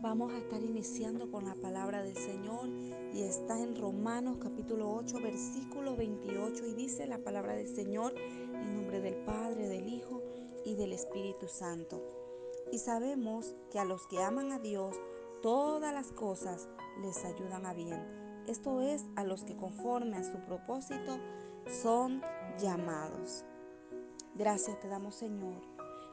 Vamos a estar iniciando con la palabra del Señor y está en Romanos capítulo 8 versículo 28 y dice la palabra del Señor en nombre del Padre, del Hijo y del Espíritu Santo. Y sabemos que a los que aman a Dios, todas las cosas les ayudan a bien. Esto es a los que conforme a su propósito son llamados. Gracias te damos Señor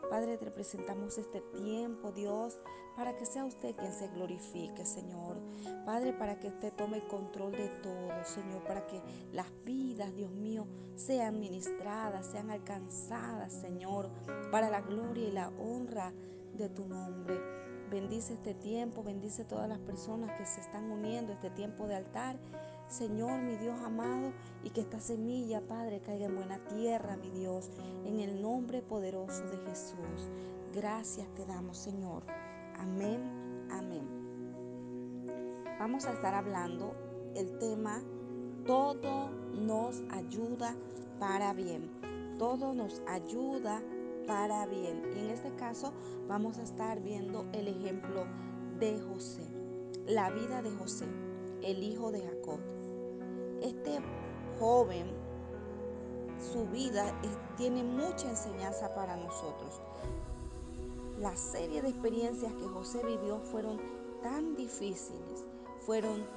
Padre, te presentamos este tiempo, Dios, para que sea usted quien se glorifique, Señor. Padre, para que usted tome control de todo, Señor, para que las vidas, Dios mío, sean ministradas, sean alcanzadas, Señor, para la gloria y la honra de tu nombre. Bendice este tiempo, bendice todas las personas que se están uniendo a este tiempo de altar Señor, mi Dios amado, y que esta semilla, Padre, caiga en buena tierra, mi Dios, en el nombre poderoso de Jesús. Gracias te damos, Señor. Amén, amén. Vamos a estar hablando el tema, todo nos ayuda para bien. Todo nos ayuda para bien. Y en este caso vamos a estar viendo el ejemplo de José, la vida de José, el hijo de Jacob. Este joven, su vida tiene mucha enseñanza para nosotros. La serie de experiencias que José vivió fueron tan difíciles, fueron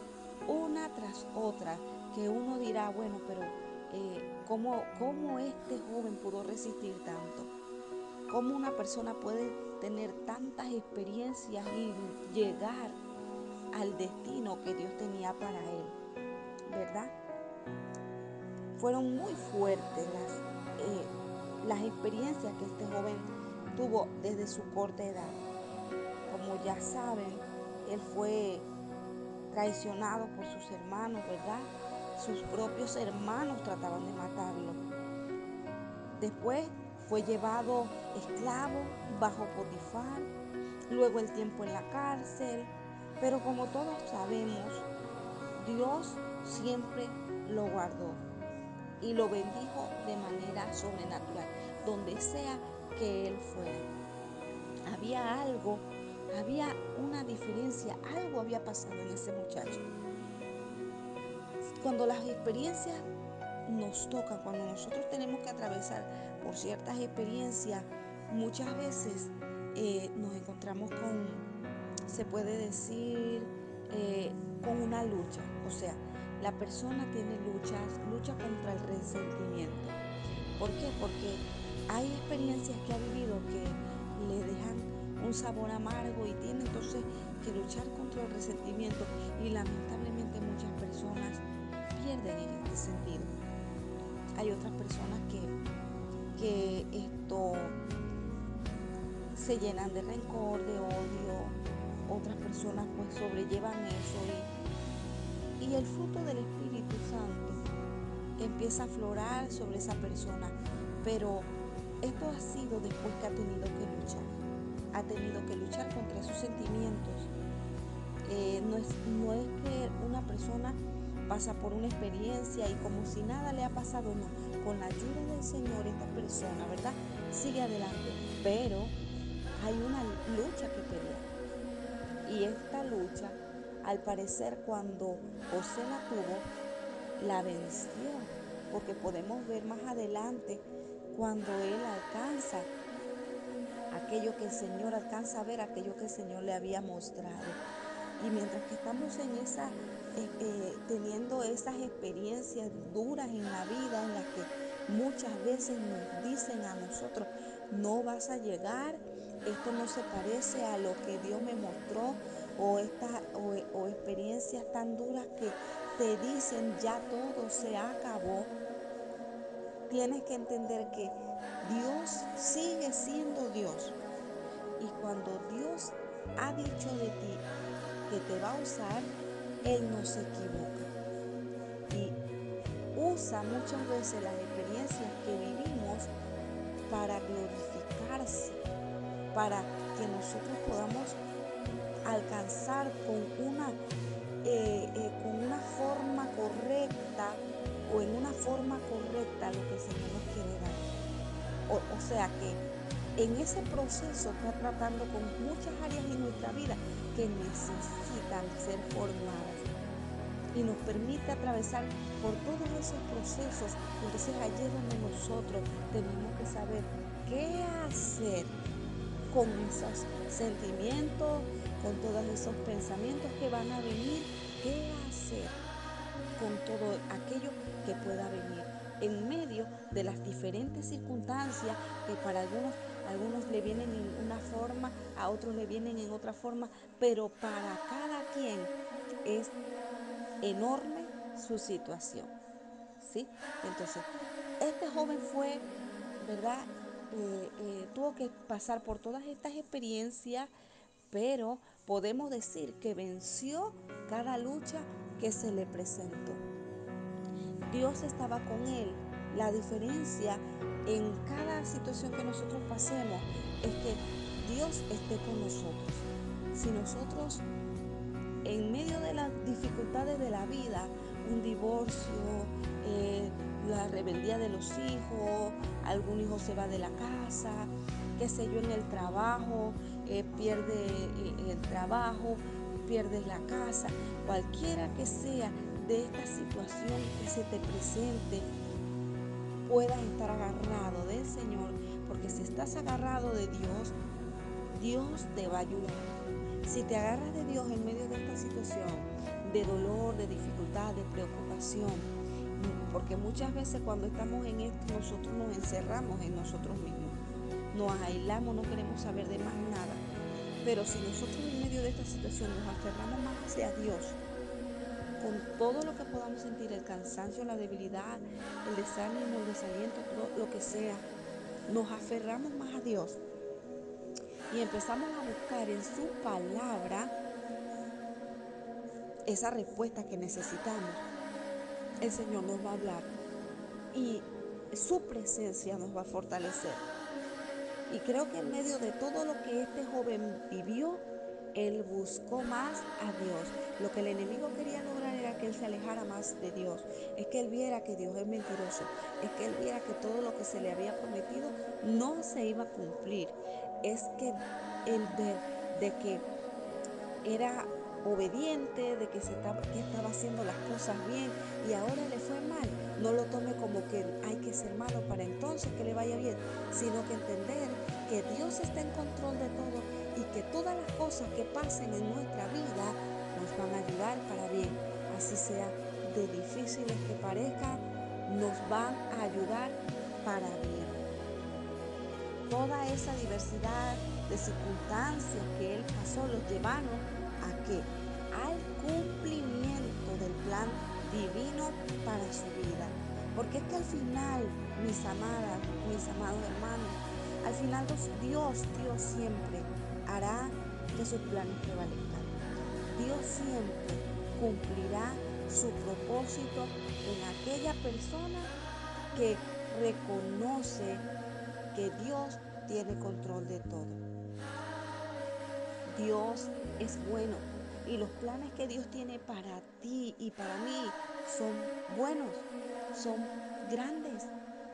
una tras otra, que uno dirá, bueno, pero eh, ¿cómo, ¿cómo este joven pudo resistir tanto? ¿Cómo una persona puede tener tantas experiencias y llegar al destino que Dios tenía para él? ¿verdad? Fueron muy fuertes las, eh, las experiencias que este joven tuvo desde su corta edad. Como ya saben, él fue traicionado por sus hermanos, ¿verdad? Sus propios hermanos trataban de matarlo. Después fue llevado esclavo bajo Potifar, luego el tiempo en la cárcel, pero como todos sabemos, Dios siempre lo guardó y lo bendijo de manera sobrenatural, donde sea que él fuera. Había algo, había una diferencia, algo había pasado en ese muchacho. Cuando las experiencias nos tocan, cuando nosotros tenemos que atravesar por ciertas experiencias, muchas veces eh, nos encontramos con, se puede decir, eh, con una lucha. O sea, la persona tiene luchas, lucha contra el resentimiento. ¿Por qué? Porque hay experiencias que ha vivido que le dejan un sabor amargo y tiene entonces que luchar contra el resentimiento y lamentablemente muchas personas pierden en este sentido. Hay otras personas que, que esto se llenan de rencor, de odio, otras personas pues sobrellevan eso y y el fruto del Espíritu Santo empieza a aflorar sobre esa persona. Pero esto ha sido después que ha tenido que luchar. Ha tenido que luchar contra sus sentimientos. Eh, no, es, no es que una persona pasa por una experiencia y como si nada le ha pasado, no. Con la ayuda del Señor, esta persona, ¿verdad? Sigue adelante. Pero hay una lucha que pelear. Y esta lucha al parecer cuando José la tuvo, la venció, porque podemos ver más adelante cuando él alcanza aquello que el Señor alcanza a ver, aquello que el Señor le había mostrado. Y mientras que estamos en esa, eh, eh, teniendo esas experiencias duras en la vida, en las que muchas veces nos dicen a nosotros, no vas a llegar, esto no se parece a lo que Dios me mostró, o, estas, o, experiencias tan duras que te dicen ya todo se acabó, tienes que entender que Dios sigue siendo Dios. Y cuando Dios ha dicho de ti que te va a usar, Él no se equivoca. Y usa muchas veces las experiencias que vivimos para glorificarse, para que nosotros podamos O, sea que en ese proceso está tratando con muchas áreas en nuestra vida que necesitan ser formadas y nos permite atravesar por todos esos procesos. Entonces allí es donde nosotros tenemos que saber qué hacer con esos sentimientos, con todos esos pensamientos que van a venir, qué hacer con todo aquello que pueda venir en medio de las diferentes circunstancias que para algunos algunos le vienen en una forma, a otros le vienen en otra forma, pero para cada quien es enorme su situación. ¿Sí? Entonces, este joven fue, ¿verdad? Eh, eh, tuvo que pasar por todas estas experiencias, pero podemos decir que venció cada lucha que se le presentó. Dios estaba con él. La diferencia en cada situación que nosotros pasemos es que Dios esté con nosotros. Si nosotros en medio de las dificultades de la vida, un divorcio, eh, la rebeldía de los hijos, algún hijo se va de la casa, qué sé yo, en el trabajo, eh, pierde eh, el trabajo, pierdes la casa, cualquiera que sea de esta situación que se te presente, puedas estar agarrado del Señor, porque si estás agarrado de Dios, Dios te va a ayudar. Si te agarras de Dios en medio de esta situación, de dolor, de dificultad, de preocupación, porque muchas veces cuando estamos en esto nosotros nos encerramos en nosotros mismos, nos aislamos, no queremos saber de más nada. Pero si nosotros en medio de esta situación nos aferramos más hacia Dios, todo lo que podamos sentir, el cansancio, la debilidad, el desánimo, el desaliento, lo que sea, nos aferramos más a Dios y empezamos a buscar en su palabra esa respuesta que necesitamos, el Señor nos va a hablar y su presencia nos va a fortalecer. Y creo que en medio de todo lo que este joven vivió, él buscó más a Dios. Lo que el enemigo quería lograr que él se alejara más de Dios. Es que él viera que Dios es mentiroso. Es que él viera que todo lo que se le había prometido no se iba a cumplir. Es que él ver de que era obediente, de que, se estaba, que estaba haciendo las cosas bien y ahora le fue mal. No lo tome como que hay que ser malo para entonces que le vaya bien, sino que entender que Dios está en control de todo y que todas las cosas que pasen en nuestra vida nos van a ayudar para bien. Así sea de difíciles que parezcan, nos van a ayudar para bien. Toda esa diversidad de circunstancias que él pasó los llevaron a que al cumplimiento del plan divino para su vida. Porque es que al final, mis amadas, mis amados hermanos, al final Dios, Dios siempre hará que sus planes prevalezcan. Dios siempre cumplirá su propósito en aquella persona que reconoce que Dios tiene control de todo. Dios es bueno y los planes que Dios tiene para ti y para mí son buenos, son grandes,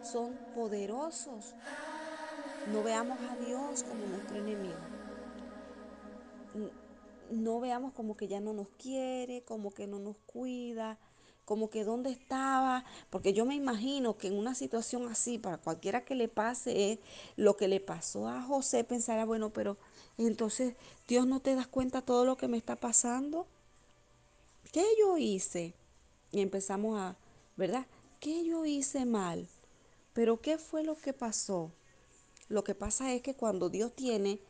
son poderosos. No veamos a Dios como nuestro enemigo. No veamos como que ya no nos quiere, como que no nos cuida, como que dónde estaba, porque yo me imagino que en una situación así, para cualquiera que le pase, lo que le pasó a José, pensará, bueno, pero entonces Dios no te das cuenta todo lo que me está pasando. ¿Qué yo hice? Y empezamos a, ¿verdad? ¿Qué yo hice mal? Pero ¿qué fue lo que pasó? Lo que pasa es que cuando Dios tiene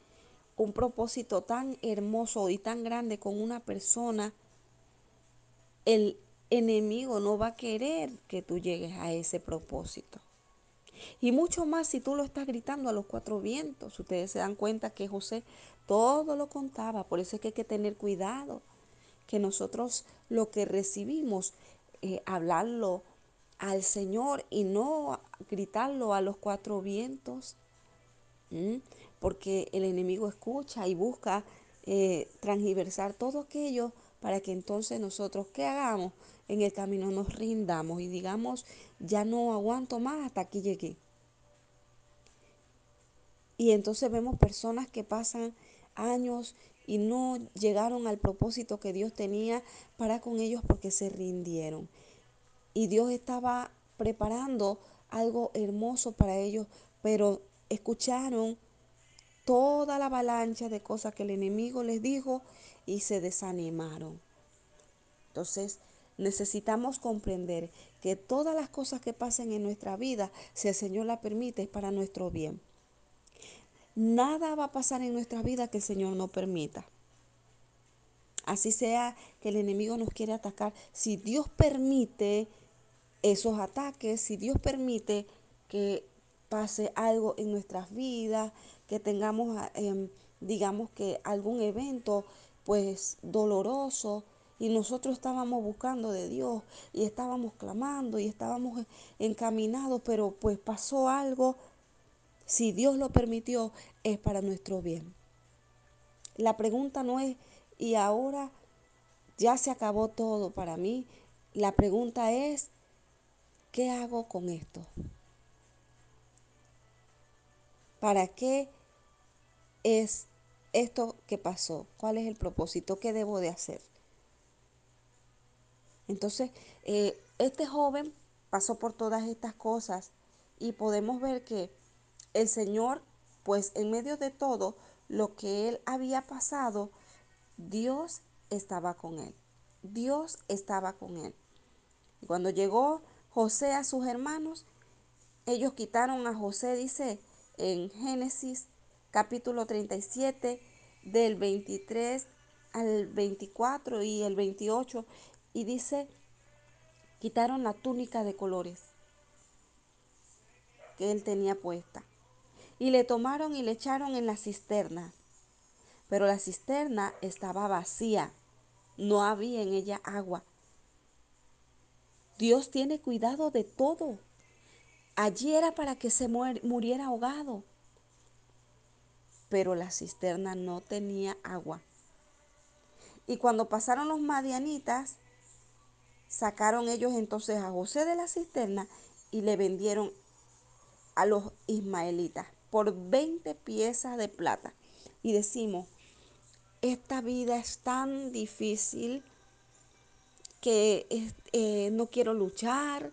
un propósito tan hermoso y tan grande con una persona, el enemigo no va a querer que tú llegues a ese propósito. Y mucho más si tú lo estás gritando a los cuatro vientos. Ustedes se dan cuenta que José todo lo contaba. Por eso es que hay que tener cuidado. Que nosotros lo que recibimos, eh, hablarlo al Señor y no gritarlo a los cuatro vientos. Porque el enemigo escucha y busca eh, transversar todo aquello para que entonces nosotros, ¿qué hagamos? En el camino nos rindamos y digamos, ya no aguanto más, hasta aquí llegué. Y entonces vemos personas que pasan años y no llegaron al propósito que Dios tenía para con ellos porque se rindieron. Y Dios estaba preparando algo hermoso para ellos, pero escucharon toda la avalancha de cosas que el enemigo les dijo y se desanimaron. Entonces, necesitamos comprender que todas las cosas que pasen en nuestra vida, si el Señor la permite, es para nuestro bien. Nada va a pasar en nuestra vida que el Señor no permita. Así sea que el enemigo nos quiere atacar. Si Dios permite esos ataques, si Dios permite que pase algo en nuestras vidas, que tengamos, em, digamos que algún evento pues doloroso y nosotros estábamos buscando de Dios y estábamos clamando y estábamos encaminados, pero pues pasó algo, si Dios lo permitió, es para nuestro bien. La pregunta no es, ¿y ahora ya se acabó todo para mí? La pregunta es, ¿qué hago con esto? ¿Para qué es esto que pasó? ¿Cuál es el propósito? ¿Qué debo de hacer? Entonces, eh, este joven pasó por todas estas cosas y podemos ver que el Señor, pues en medio de todo lo que él había pasado, Dios estaba con él. Dios estaba con él. Y cuando llegó José a sus hermanos, ellos quitaron a José, dice en Génesis capítulo 37, del 23 al 24 y el 28, y dice, quitaron la túnica de colores que él tenía puesta, y le tomaron y le echaron en la cisterna, pero la cisterna estaba vacía, no había en ella agua. Dios tiene cuidado de todo. Allí era para que se muriera ahogado pero la cisterna no tenía agua. Y cuando pasaron los madianitas, sacaron ellos entonces a José de la cisterna y le vendieron a los ismaelitas por 20 piezas de plata. Y decimos, esta vida es tan difícil que eh, no quiero luchar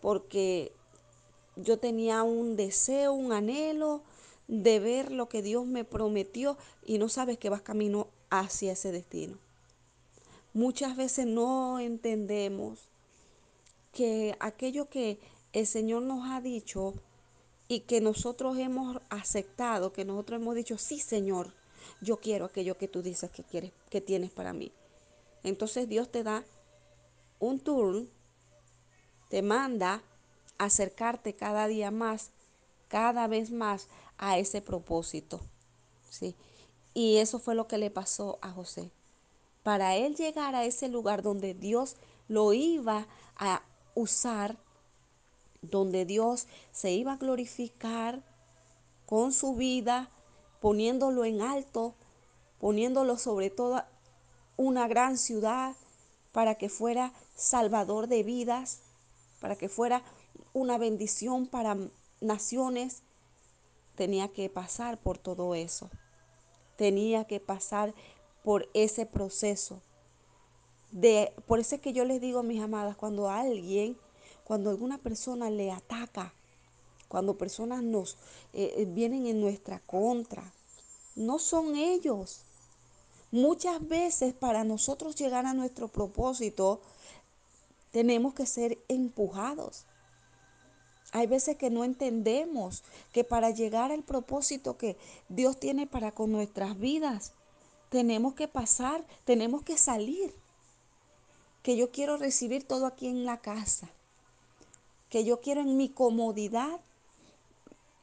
porque yo tenía un deseo, un anhelo de ver lo que Dios me prometió y no sabes que vas camino hacia ese destino. Muchas veces no entendemos que aquello que el Señor nos ha dicho y que nosotros hemos aceptado, que nosotros hemos dicho, sí Señor, yo quiero aquello que tú dices que quieres, que tienes para mí. Entonces Dios te da un turn, te manda acercarte cada día más, cada vez más a ese propósito. ¿sí? Y eso fue lo que le pasó a José. Para él llegar a ese lugar donde Dios lo iba a usar, donde Dios se iba a glorificar con su vida, poniéndolo en alto, poniéndolo sobre toda una gran ciudad, para que fuera salvador de vidas, para que fuera una bendición para naciones, tenía que pasar por todo eso. Tenía que pasar por ese proceso. De, por eso es que yo les digo, mis amadas, cuando alguien, cuando alguna persona le ataca, cuando personas nos eh, eh, vienen en nuestra contra, no son ellos. Muchas veces para nosotros llegar a nuestro propósito, tenemos que ser empujados. Hay veces que no entendemos que para llegar al propósito que Dios tiene para con nuestras vidas, tenemos que pasar, tenemos que salir. Que yo quiero recibir todo aquí en la casa. Que yo quiero en mi comodidad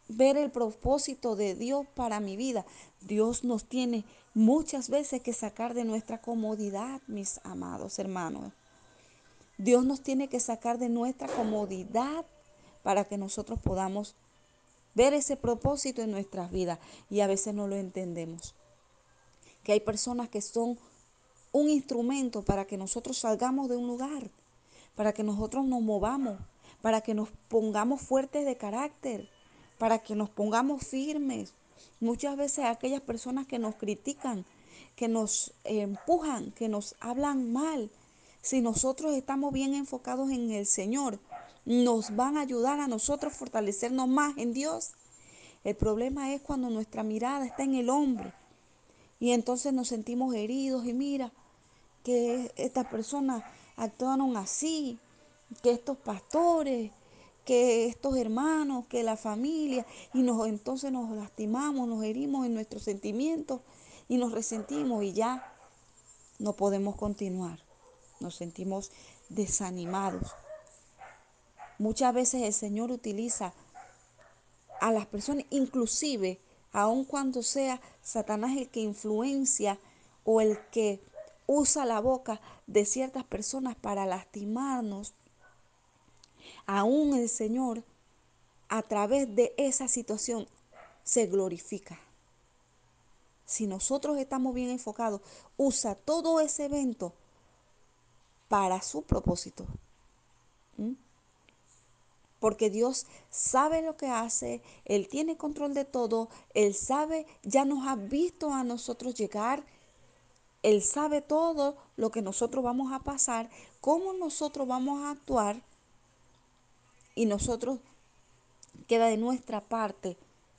ver el propósito de Dios para mi vida. Dios nos tiene muchas veces que sacar de nuestra comodidad, mis amados hermanos. Dios nos tiene que sacar de nuestra comodidad para que nosotros podamos ver ese propósito en nuestras vidas y a veces no lo entendemos. Que hay personas que son un instrumento para que nosotros salgamos de un lugar, para que nosotros nos movamos, para que nos pongamos fuertes de carácter, para que nos pongamos firmes, Muchas veces aquellas personas que nos critican, que nos empujan, que nos hablan mal, si nosotros estamos bien enfocados en el Señor, nos van a ayudar a nosotros fortalecernos más en Dios. El problema es cuando nuestra mirada está en el hombre y entonces nos sentimos heridos y mira que estas personas actuaron así, que estos pastores, que estos hermanos, que la familia, y entonces nos lastimamos, nos herimos en nuestros sentimientos y nos resentimos y ya no podemos continuar. Nos sentimos desanimados. Muchas veces el Señor utiliza a las personas, inclusive, aun cuando sea Satanás el que influencia o el que usa la boca de ciertas personas para lastimarnos, aún el Señor a través de esa situación se glorifica. Si nosotros estamos bien enfocados, usa todo ese evento para su propósito. ¿Mm? Porque Dios sabe lo que hace, Él tiene control de todo, Él sabe, ya nos ha visto a nosotros llegar, Él sabe todo lo que nosotros vamos a pasar, cómo nosotros vamos a actuar y nosotros queda de nuestra parte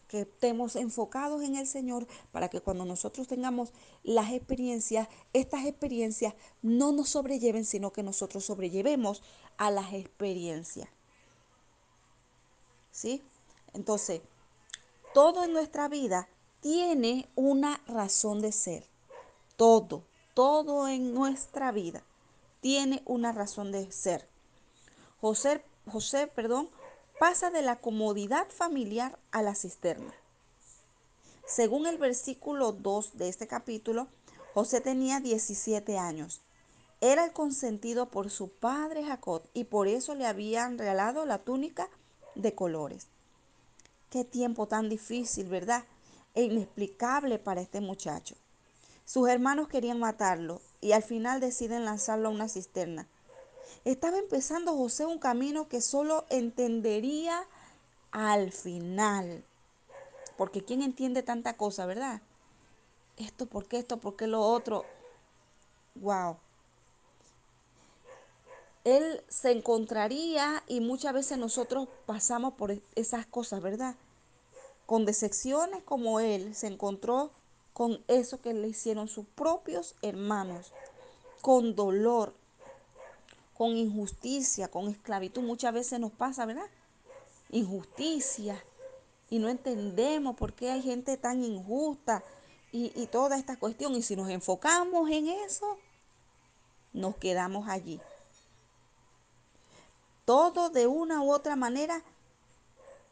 que estemos enfocados en el Señor para que cuando nosotros tengamos las experiencias, estas experiencias no nos sobrelleven, sino que nosotros sobrellevemos a las experiencias. ¿Sí? Entonces, todo en nuestra vida tiene una razón de ser. Todo, todo en nuestra vida tiene una razón de ser. José, José, perdón, pasa de la comodidad familiar a la cisterna. Según el versículo 2 de este capítulo, José tenía 17 años. Era el consentido por su padre Jacob y por eso le habían regalado la túnica de colores. Qué tiempo tan difícil, ¿verdad? E inexplicable para este muchacho. Sus hermanos querían matarlo y al final deciden lanzarlo a una cisterna. Estaba empezando José un camino que solo entendería al final. Porque ¿quién entiende tanta cosa, verdad? Esto, ¿por qué esto? ¿Por qué lo otro? Wow. Él se encontraría y muchas veces nosotros pasamos por esas cosas, ¿verdad? Con decepciones como él se encontró con eso que le hicieron sus propios hermanos, con dolor, con injusticia, con esclavitud. Muchas veces nos pasa, ¿verdad? Injusticia. Y no entendemos por qué hay gente tan injusta y, y toda esta cuestión. Y si nos enfocamos en eso, nos quedamos allí. Todo de una u otra manera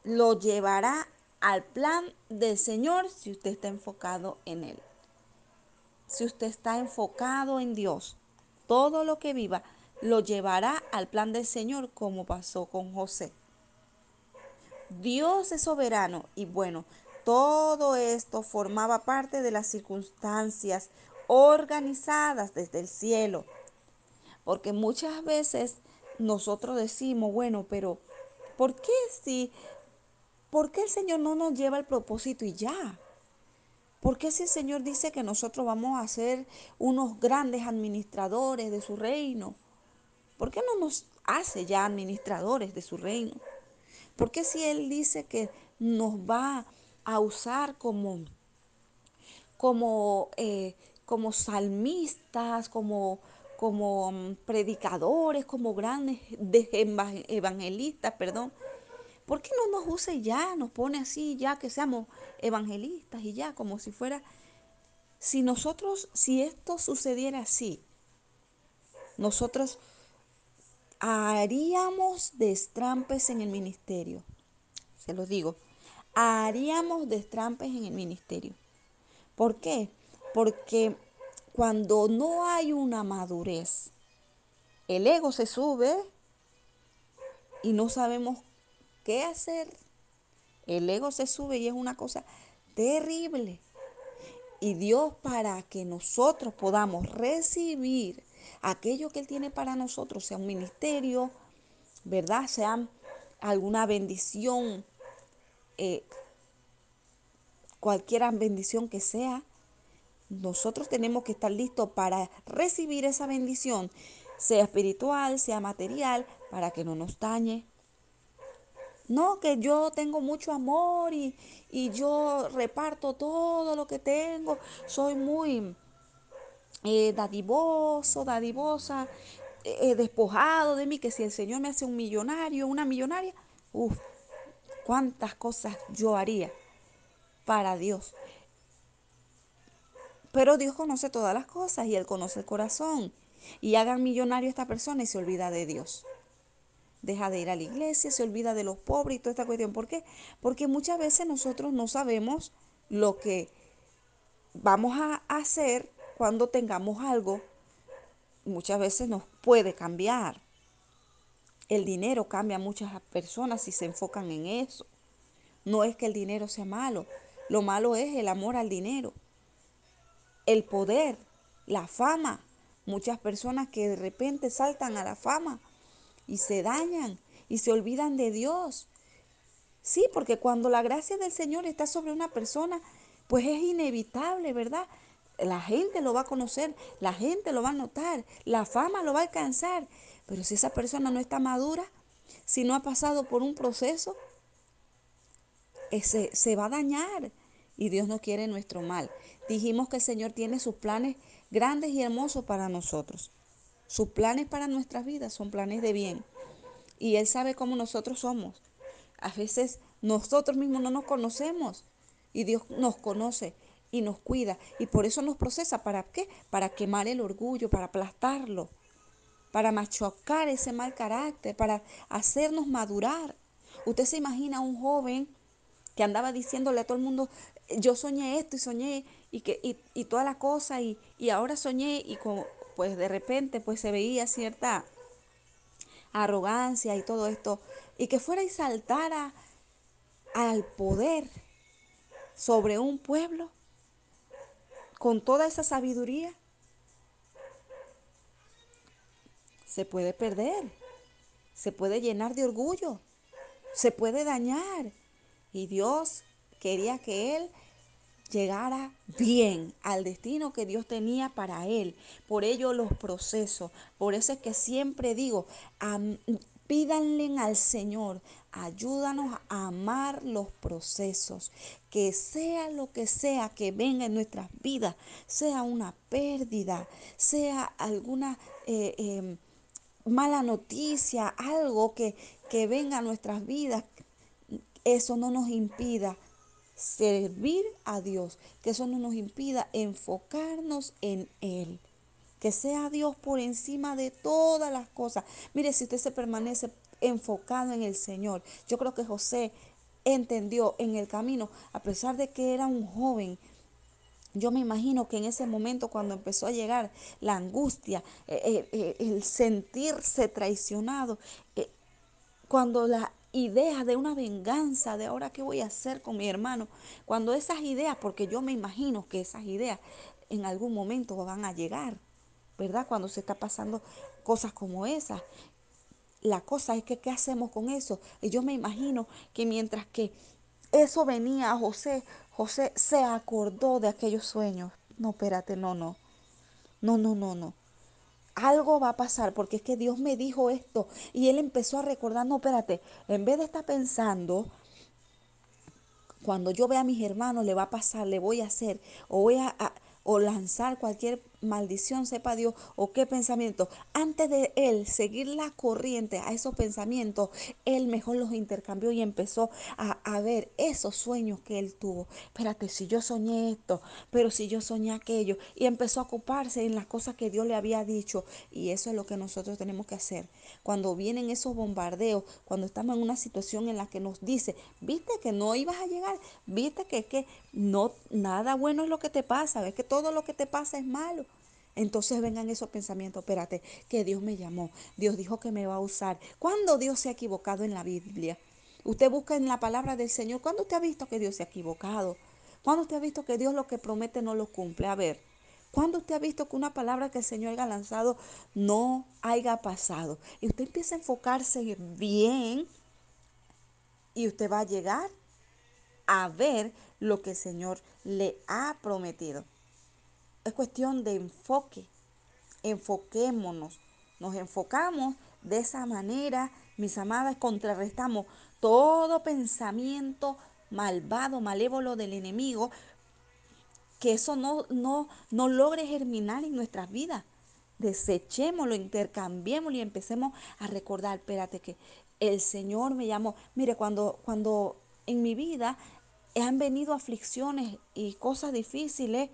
lo llevará al plan del Señor si usted está enfocado en Él. Si usted está enfocado en Dios, todo lo que viva lo llevará al plan del Señor como pasó con José. Dios es soberano y bueno, todo esto formaba parte de las circunstancias organizadas desde el cielo. Porque muchas veces nosotros decimos, bueno, pero ¿por qué si ¿Por qué el Señor no nos lleva al propósito y ya? ¿Por qué si el Señor dice que nosotros vamos a ser unos grandes administradores de su reino? ¿Por qué no nos hace ya administradores de su reino? ¿Por qué si Él dice que nos va a usar como, como, eh, como salmistas, como, como mm, predicadores, como grandes evangelistas, perdón? ¿Por qué no nos usa ya, nos pone así ya que seamos evangelistas y ya, como si fuera... Si nosotros, si esto sucediera así, nosotros haríamos destrampes en el ministerio. Se los digo, haríamos destrampes en el ministerio. ¿Por qué? Porque cuando no hay una madurez, el ego se sube y no sabemos qué hacer. El ego se sube y es una cosa terrible. Y Dios para que nosotros podamos recibir aquello que Él tiene para nosotros, sea un ministerio, ¿verdad? Sea alguna bendición eh, cualquier bendición que sea, nosotros tenemos que estar listos para recibir esa bendición, sea espiritual, sea material, para que no nos dañe. No, que yo tengo mucho amor y, yo reparto todo lo que tengo. Soy muy eh, dadivoso, dadivosa, eh, despojado de mí, que si el Señor me hace un millonario, una millonaria, uff, cuántas cosas yo haría para Dios. Pero Dios conoce todas las cosas y Él conoce el corazón. Y hagan millonario a esta persona y se olvida de Dios. Deja de ir a la iglesia, se olvida de los pobres y toda esta cuestión. ¿Por qué? Porque muchas veces nosotros no sabemos lo que vamos a hacer cuando tengamos algo. Muchas veces nos puede cambiar. El dinero cambia a muchas personas si se enfocan en eso. No es que el dinero sea malo. Lo malo es el amor al dinero el poder, la fama. Muchas personas que de repente saltan a la fama y se dañan y se olvidan de Dios. Sí, porque cuando la gracia del Señor está sobre una persona, pues es inevitable, ¿verdad? La gente lo va a conocer, la gente lo va a notar, la fama lo va a alcanzar. Pero si esa persona no está madura, si no ha pasado por un proceso, ese, se va a dañar y Dios no quiere nuestro mal. Dijimos que el Señor tiene sus planes grandes y hermosos para nosotros. Sus planes para nuestras vidas son planes de bien. Y Él sabe cómo nosotros somos. A veces nosotros mismos no nos conocemos y Dios nos conoce y nos cuida. Y por eso nos procesa. ¿Para qué? Para quemar el orgullo, para aplastarlo, para machocar ese mal carácter, para hacernos madurar. Usted se imagina a un joven que andaba diciéndole a todo el mundo, yo soñé esto y soñé y, que, y, toda la cosa y, ahora soñé y como, pues de repente pues se veía cierta arrogancia y todo esto y que fuera y saltara al poder sobre un pueblo con toda esa sabiduría, se puede perder, se puede llenar de orgullo, se puede dañar. Y Dios quería que él llegara bien al destino que Dios tenía para él. Por ello los procesos. Por eso es que siempre digo, pídanle al Señor, ayúdanos a amar los procesos. Que sea lo que sea que venga en nuestras vidas, sea una pérdida, sea alguna... Eh, em, mala noticia, algo que, que venga a nuestras vidas, eso no nos impida servir a Dios, que eso no nos impida enfocarnos en Él. Que sea Dios por encima de todas las cosas. Mire, si usted se permanece enfocado en el Señor, yo creo que José entendió en el camino, a pesar de que era un joven, yo me imagino que en ese momento cuando empezó a llegar la angustia, eh, eh, eh, el sentirse traicionado, cuando la ideas de una venganza, de ahora qué voy a hacer con mi hermano. Cuando esas ideas, porque yo me imagino que esas ideas en algún momento van a llegar, ¿verdad? Cuando se está pasando cosas como esas. La cosa es que, ¿qué hacemos con eso? Y yo me imagino que mientras que eso venía a José, José se acordó de aquellos sueños. No, espérate, no, no. No, no, no, no algo va a pasar, porque es que Dios me dijo esto. Y él empezó a recordar, no, espérate, en vez de estar pensando, cuando yo vea a mis hermanos, le va a pasar, le voy a hacer, o voy a, o lanzar cualquier maldición, sepa Dios, o qué pensamiento. Antes de él seguir la corriente a esos pensamientos, él mejor los intercambió y empezó a, a, ver esos sueños que él tuvo. Espérate, si yo soñé esto, pero si yo soñé aquello, y empezó a ocuparse en las cosas que Dios le había dicho. Y eso es lo que nosotros tenemos que hacer. Cuando vienen esos bombardeos, cuando estamos en una situación en la que nos dice, viste que no ibas a llegar, viste que, que no, nada bueno es lo que te pasa, ves que todo lo que te pasa es malo. Entonces vengan esos pensamientos, espérate, que Dios me llamó, Dios dijo que me va a usar. ¿Cuándo Dios se ha equivocado en la Biblia? Usted busca en la palabra del Señor, ¿cuándo usted ha visto que Dios se ha equivocado? ¿Cuándo usted ha visto que Dios lo que promete no lo cumple? A ver, ¿cuándo usted ha visto que una palabra que el Señor haya lanzado no haya pasado? Y usted empieza a enfocarse bien y usted va a llegar a ver lo que el Señor le ha prometido. Es cuestión de enfoque. Enfoquémonos. Nos enfocamos de esa manera, mis amadas, contrarrestamos todo pensamiento malvado, malévolo del enemigo, que eso no, no, no logre germinar en nuestras vidas. Desechémoslo, intercambiémoslo y empecemos a recordar, espérate que el Señor me llamó. Mire, cuando, cuando en mi vida han venido aflicciones y cosas difíciles,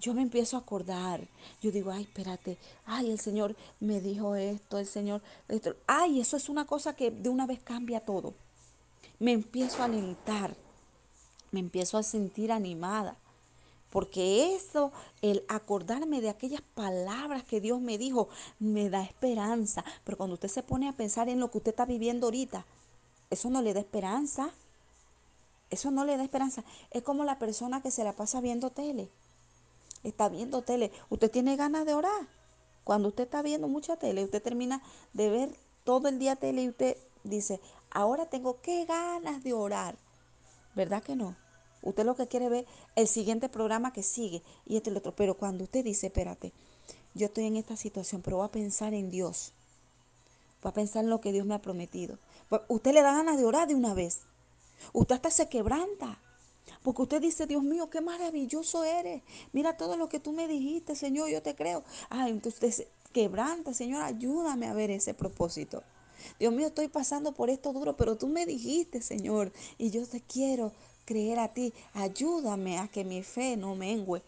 yo me empiezo a acordar. Yo digo, ay, espérate, ay, el Señor me dijo esto, el Señor, esto. Ay, eso es una cosa que de una vez cambia todo. Me empiezo a alentar, me empiezo a sentir animada. Porque eso, el acordarme de aquellas palabras que Dios me dijo, me da esperanza. Pero cuando usted se pone a pensar en lo que usted está viviendo ahorita, eso no le da esperanza. Eso no le da esperanza. Es como la persona que se la pasa viendo tele está viendo tele, usted tiene ganas de orar. Cuando usted está viendo mucha tele, usted termina de ver todo el día tele y usted dice, ahora tengo qué ganas de orar. ¿Verdad que no? Usted lo que quiere ver el siguiente programa que sigue y este y el otro. Pero cuando usted dice, espérate, yo estoy en esta situación, pero voy a pensar en Dios. Voy a pensar en lo que Dios me ha prometido. Pues, usted le da ganas de orar de una vez. Usted hasta se quebranta. Porque usted dice, Dios mío, qué maravilloso eres. Mira todo lo que tú me dijiste, Señor, yo te creo. Ay, entonces quebranta, Señor, ayúdame a ver ese propósito. Dios mío, estoy pasando por esto duro, pero tú me dijiste, Señor, y yo te quiero creer a ti. Ayúdame a que mi fe no mengue.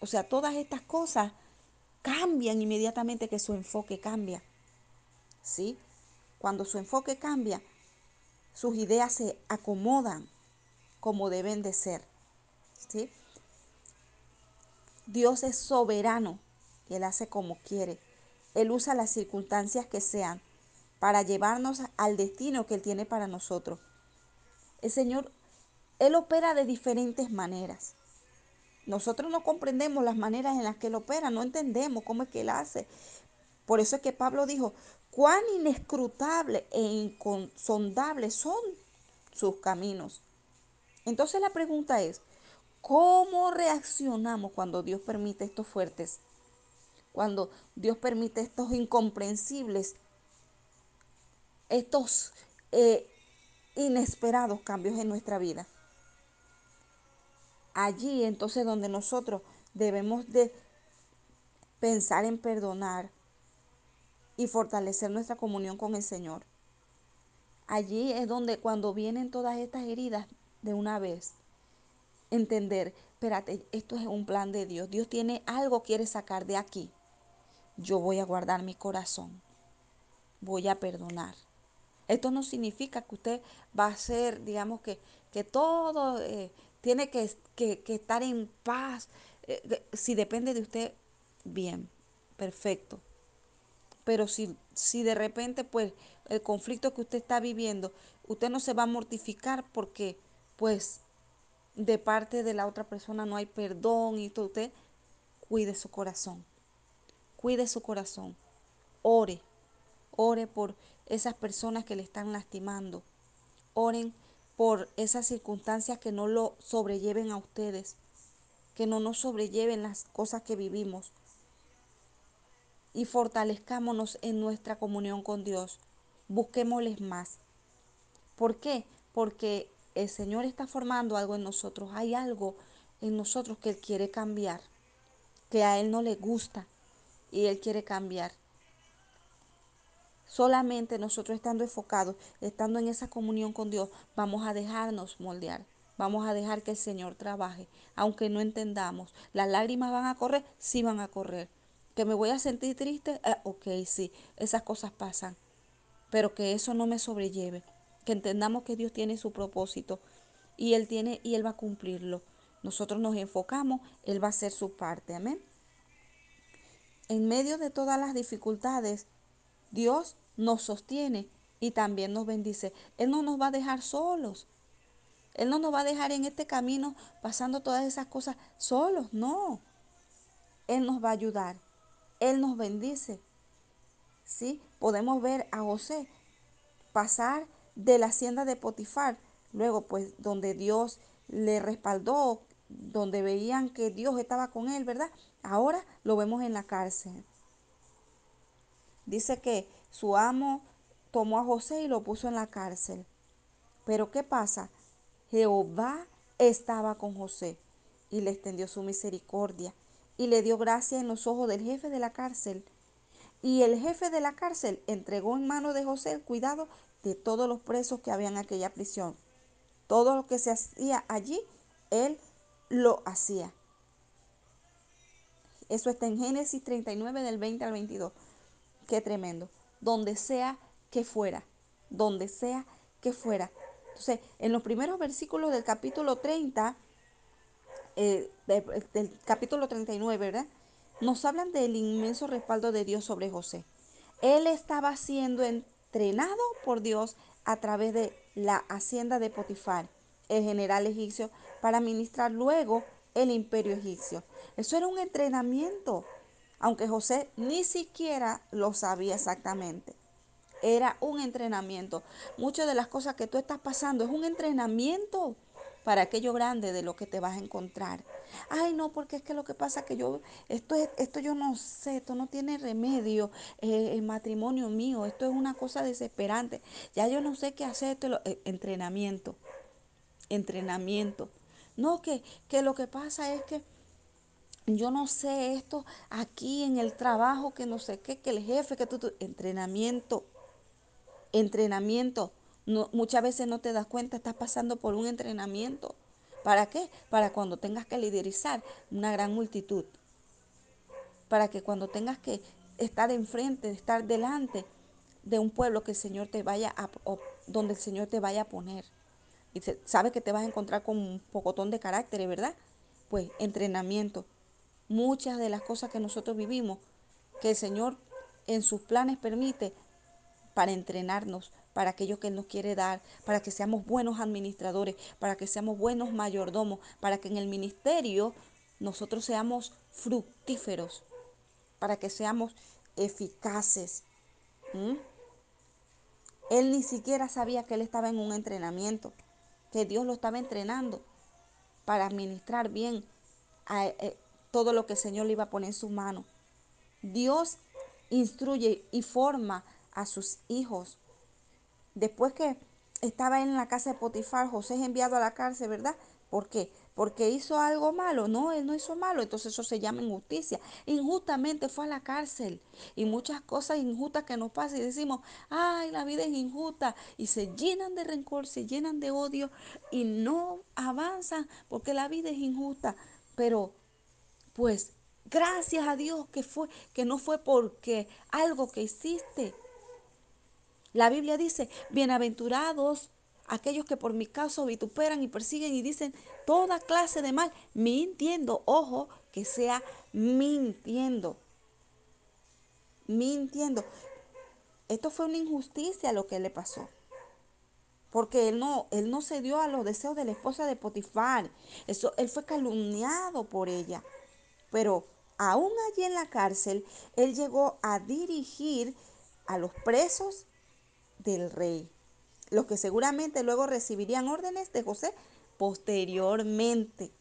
O sea, todas estas cosas cambian inmediatamente que su enfoque cambia. ¿Sí? Cuando su enfoque cambia, sus ideas se acomodan como deben de ser. ¿sí? Dios es soberano Él hace como quiere. Él usa las circunstancias que sean para llevarnos al destino que Él tiene para nosotros. El Señor, Él opera de diferentes maneras. Nosotros no comprendemos las maneras en las que Él opera, no entendemos cómo es que Él hace. Por eso es que Pablo dijo, cuán inescrutable e insondable son sus caminos. Entonces la pregunta es, ¿cómo reaccionamos cuando Dios permite estos fuertes? Cuando Dios permite estos incomprensibles, estos eh, inesperados cambios en nuestra vida. Allí entonces donde nosotros debemos de pensar en perdonar y fortalecer nuestra comunión con el Señor. Allí es donde cuando vienen todas estas heridas de una vez. Entender, espérate, esto es un plan de Dios. Dios tiene algo, quiere sacar de aquí. Yo voy a guardar mi corazón. Voy a perdonar. Esto no significa que usted va a ser, digamos, que, que todo eh, tiene que, estar en paz. Eh, si depende de usted, bien, perfecto. Pero si, si de repente, pues, el conflicto que usted está viviendo, usted no se va a mortificar porque pues de parte de la otra persona no hay perdón y todo, usted cuide su corazón. Cuide su corazón. Ore. Ore por esas personas que le están lastimando. Oren por esas circunstancias que no lo sobrelleven a ustedes. Que no nos sobrelleven las cosas que vivimos. Y fortalezcámonos en nuestra comunión con Dios. Busquémosles más. ¿Por qué? Porque el Señor está formando algo en nosotros. Hay algo en nosotros que Él quiere cambiar, que a Él no le gusta y Él quiere cambiar. Solamente nosotros estando enfocados, estando en esa comunión con Dios, vamos a dejarnos moldear. Vamos a dejar que el Señor trabaje, aunque no entendamos. Las lágrimas van a correr, sí van a correr. Que me voy a sentir triste, eh, ok, sí, esas cosas pasan. Pero que eso no me sobrelleve que entendamos que Dios tiene su propósito y Él tiene y Él va a cumplirlo. Nosotros nos enfocamos, Él va a hacer su parte. Amén. En medio de todas las dificultades, Dios nos sostiene y también nos bendice. Él no nos va a dejar solos. Él no nos va a dejar en este camino pasando todas esas cosas solos. No. Él nos va a ayudar. Él nos bendice. ¿Sí? Podemos ver a José pasar de la hacienda de Potifar luego pues donde Dios le respaldó, donde veían que Dios estaba con él, ¿verdad? Ahora lo vemos en la cárcel. Dice que su amo tomó a José y lo puso en la cárcel. Pero ¿qué pasa? Jehová estaba con José y le extendió su misericordia y le dio gracia en los ojos del jefe de la cárcel. Y el jefe de la cárcel entregó en mano de José el cuidado de todos los presos que había en aquella prisión. Todo lo que se hacía allí, él lo hacía. Eso está en Génesis 39 del 20 al 22. Qué tremendo. Donde sea que fuera, donde sea que fuera. Entonces, en los primeros versículos del capítulo 30, eh, del capítulo 39, ¿verdad? Nos hablan del inmenso respaldo de Dios sobre José. Él estaba siendo entrenado por Dios a través de la hacienda de Potifar, el general egipcio, para administrar luego el imperio egipcio. Eso era un entrenamiento, aunque José ni siquiera lo sabía exactamente. Era un entrenamiento. Muchas de las cosas que tú estás pasando es un entrenamiento para aquello grande de lo que te vas a encontrar. Ay, no, porque es que lo que pasa es que yo, esto, esto yo no sé, esto no tiene remedio, eh, el matrimonio mío, esto es una cosa desesperante. Ya yo no sé qué hacer, esto, eh, entrenamiento, entrenamiento. No, que, que lo que pasa es que yo no sé esto aquí en el trabajo, que no sé qué, que el jefe, que tú, entrenamiento, entrenamiento. No, muchas veces no te das cuenta, estás pasando por un entrenamiento. ¿Para qué? Para cuando tengas que liderizar una gran multitud. Para que cuando tengas que estar enfrente, estar delante de un pueblo que el Señor te vaya a, donde el Señor te vaya a poner. Y sabe que te vas a encontrar con un pocotón de carácter, ¿verdad? Pues entrenamiento. Muchas de las cosas que nosotros vivimos, que el Señor en sus planes permite para entrenarnos, para aquello que nos quiere dar, para que seamos buenos administradores, para que seamos buenos mayordomos, para que en el ministerio nosotros seamos fructíferos, para que seamos eficaces. Él ni siquiera sabía que Él estaba en un entrenamiento, que Dios lo estaba entrenando para administrar bien eh, todo lo que el Señor le iba a poner en sus manos. Dios instruye y forma a sus hijos Después que estaba en la casa de Potifar, José es enviado a la cárcel, ¿verdad? ¿Por qué? Porque hizo algo malo. No, él no hizo malo. Entonces eso se llama injusticia. Injustamente fue a la cárcel. Y muchas cosas injustas que nos pasan y decimos, ay, la vida es injusta. Y se llenan de rencor, se llenan de odio y no avanzan porque la vida es injusta. Pero, pues, gracias a Dios que fue, que no fue porque algo que hiciste la Biblia dice, bienaventurados aquellos que por mi causa vituperan y persiguen y dicen toda clase de mal, mintiendo. Ojo, que sea mintiendo. Mintiendo. Esto fue una injusticia lo que le pasó. Porque él no, él no se dio a los deseos de la esposa de Potifar. Eso, él fue calumniado por ella. Pero aún allí en la cárcel, él llegó a dirigir a los presos del rey, los que seguramente luego recibirían órdenes de José posteriormente.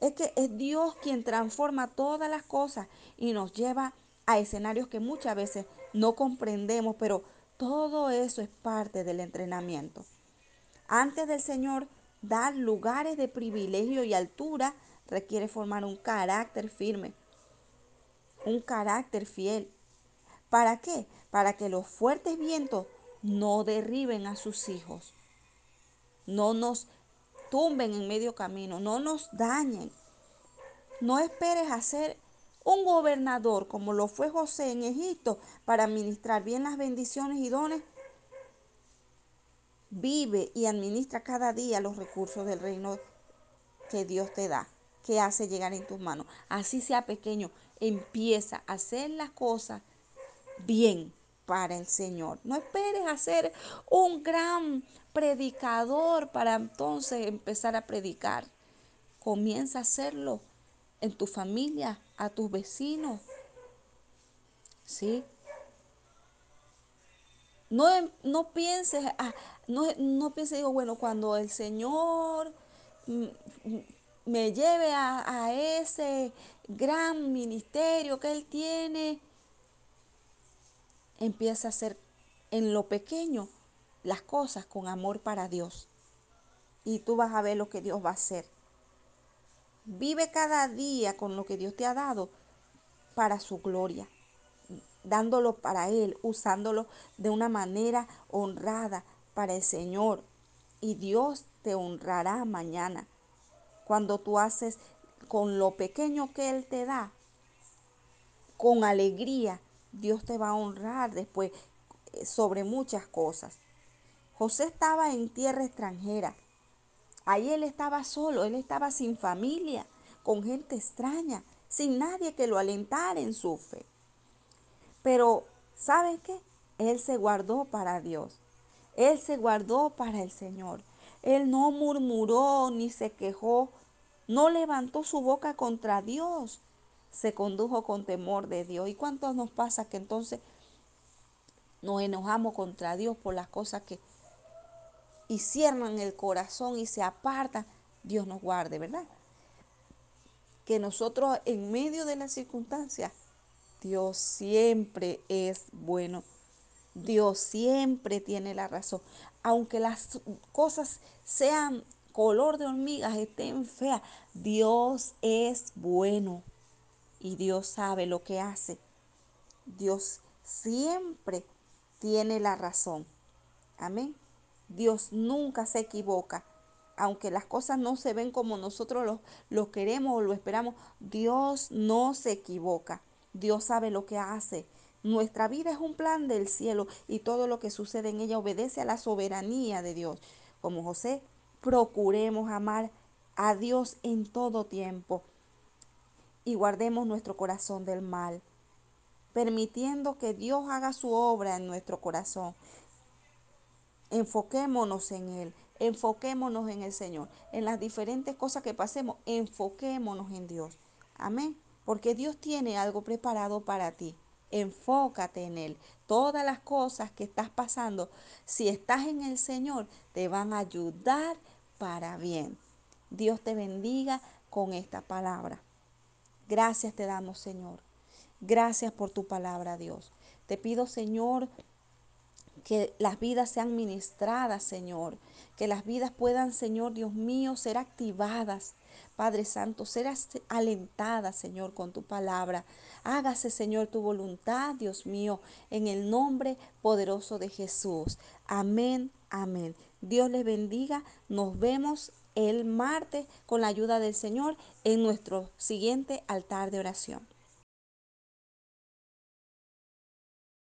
Es que es Dios quien transforma todas las cosas y nos lleva a escenarios que muchas veces no comprendemos, pero todo eso es parte del entrenamiento. Antes del Señor dar lugares de privilegio y altura, requiere formar un carácter firme, un carácter fiel. ¿Para qué? Para que los fuertes vientos no derriben a sus hijos, no nos tumben en medio camino, no nos dañen. No esperes a ser un gobernador como lo fue José en Egipto para administrar bien las bendiciones y dones. Vive y administra cada día los recursos del reino que Dios te da, que hace llegar en tus manos. Así sea pequeño, empieza a hacer las cosas bien para el Señor. No esperes a ser un gran predicador para entonces empezar a predicar. Comienza a hacerlo en tu familia, a tus vecinos. ¿Sí? No, no pienses, ah, no, no piense, digo, bueno, cuando el Señor me lleve a, a ese gran ministerio que Él tiene, empieza a hacer en lo pequeño las cosas con amor para Dios. Y tú vas a ver lo que Dios va a hacer. Vive cada día con lo que Dios te ha dado para su gloria, dándolo para Él, usándolo de una manera honrada para el Señor. Y Dios te honrará mañana. Cuando tú haces con lo pequeño que Él te da, con alegría, Dios te va a honrar después eh, sobre muchas cosas. José estaba en tierra extranjera. Ahí él estaba solo, él estaba sin familia, con gente extraña, sin nadie que lo alentara en su fe. Pero, ¿saben qué? Él se guardó para Dios. Él se guardó para el Señor. Él no murmuró ni se quejó, no levantó su boca contra Dios. Se condujo con temor de Dios. ¿Y cuánto nos pasa que entonces nos enojamos contra Dios por las cosas que y cierran el corazón y se apartan? Dios nos guarde, ¿verdad? Que nosotros en medio de las circunstancias, Dios siempre es bueno. Dios siempre tiene la razón. Aunque las cosas sean color de hormigas, estén feas, Dios es bueno y Dios sabe lo que hace. Dios siempre tiene la razón. Amén. Dios nunca se equivoca. Aunque las cosas no se ven como nosotros lo, queremos o lo esperamos, Dios no se equivoca. Dios sabe lo que hace. Nuestra vida es un plan del cielo y todo lo que sucede en ella obedece a la soberanía de Dios. Como José, procuremos amar a Dios en todo tiempo y guardemos nuestro corazón del mal, permitiendo que Dios haga su obra en nuestro corazón. Enfoquémonos en Él, enfoquémonos en el Señor. En las diferentes cosas que pasemos, enfoquémonos en Dios. Amén. Porque Dios tiene algo preparado para ti. Enfócate en Él. Todas las cosas que estás pasando, si estás en el Señor, te van a ayudar para bien. Dios te bendiga con esta palabra. Gracias te damos, Señor. Gracias por tu palabra, Dios. Te pido, Señor, que las vidas sean ministradas, Señor. Que las vidas puedan, Señor Dios mío, ser activadas. Padre Santo, ser alentadas, Señor, con tu palabra. Hágase, Señor, tu voluntad, Dios mío, en el nombre poderoso de Jesús. Amén, amén. Dios les bendiga. Nos vemos el martes con la ayuda del Señor en nuestro siguiente altar de oración.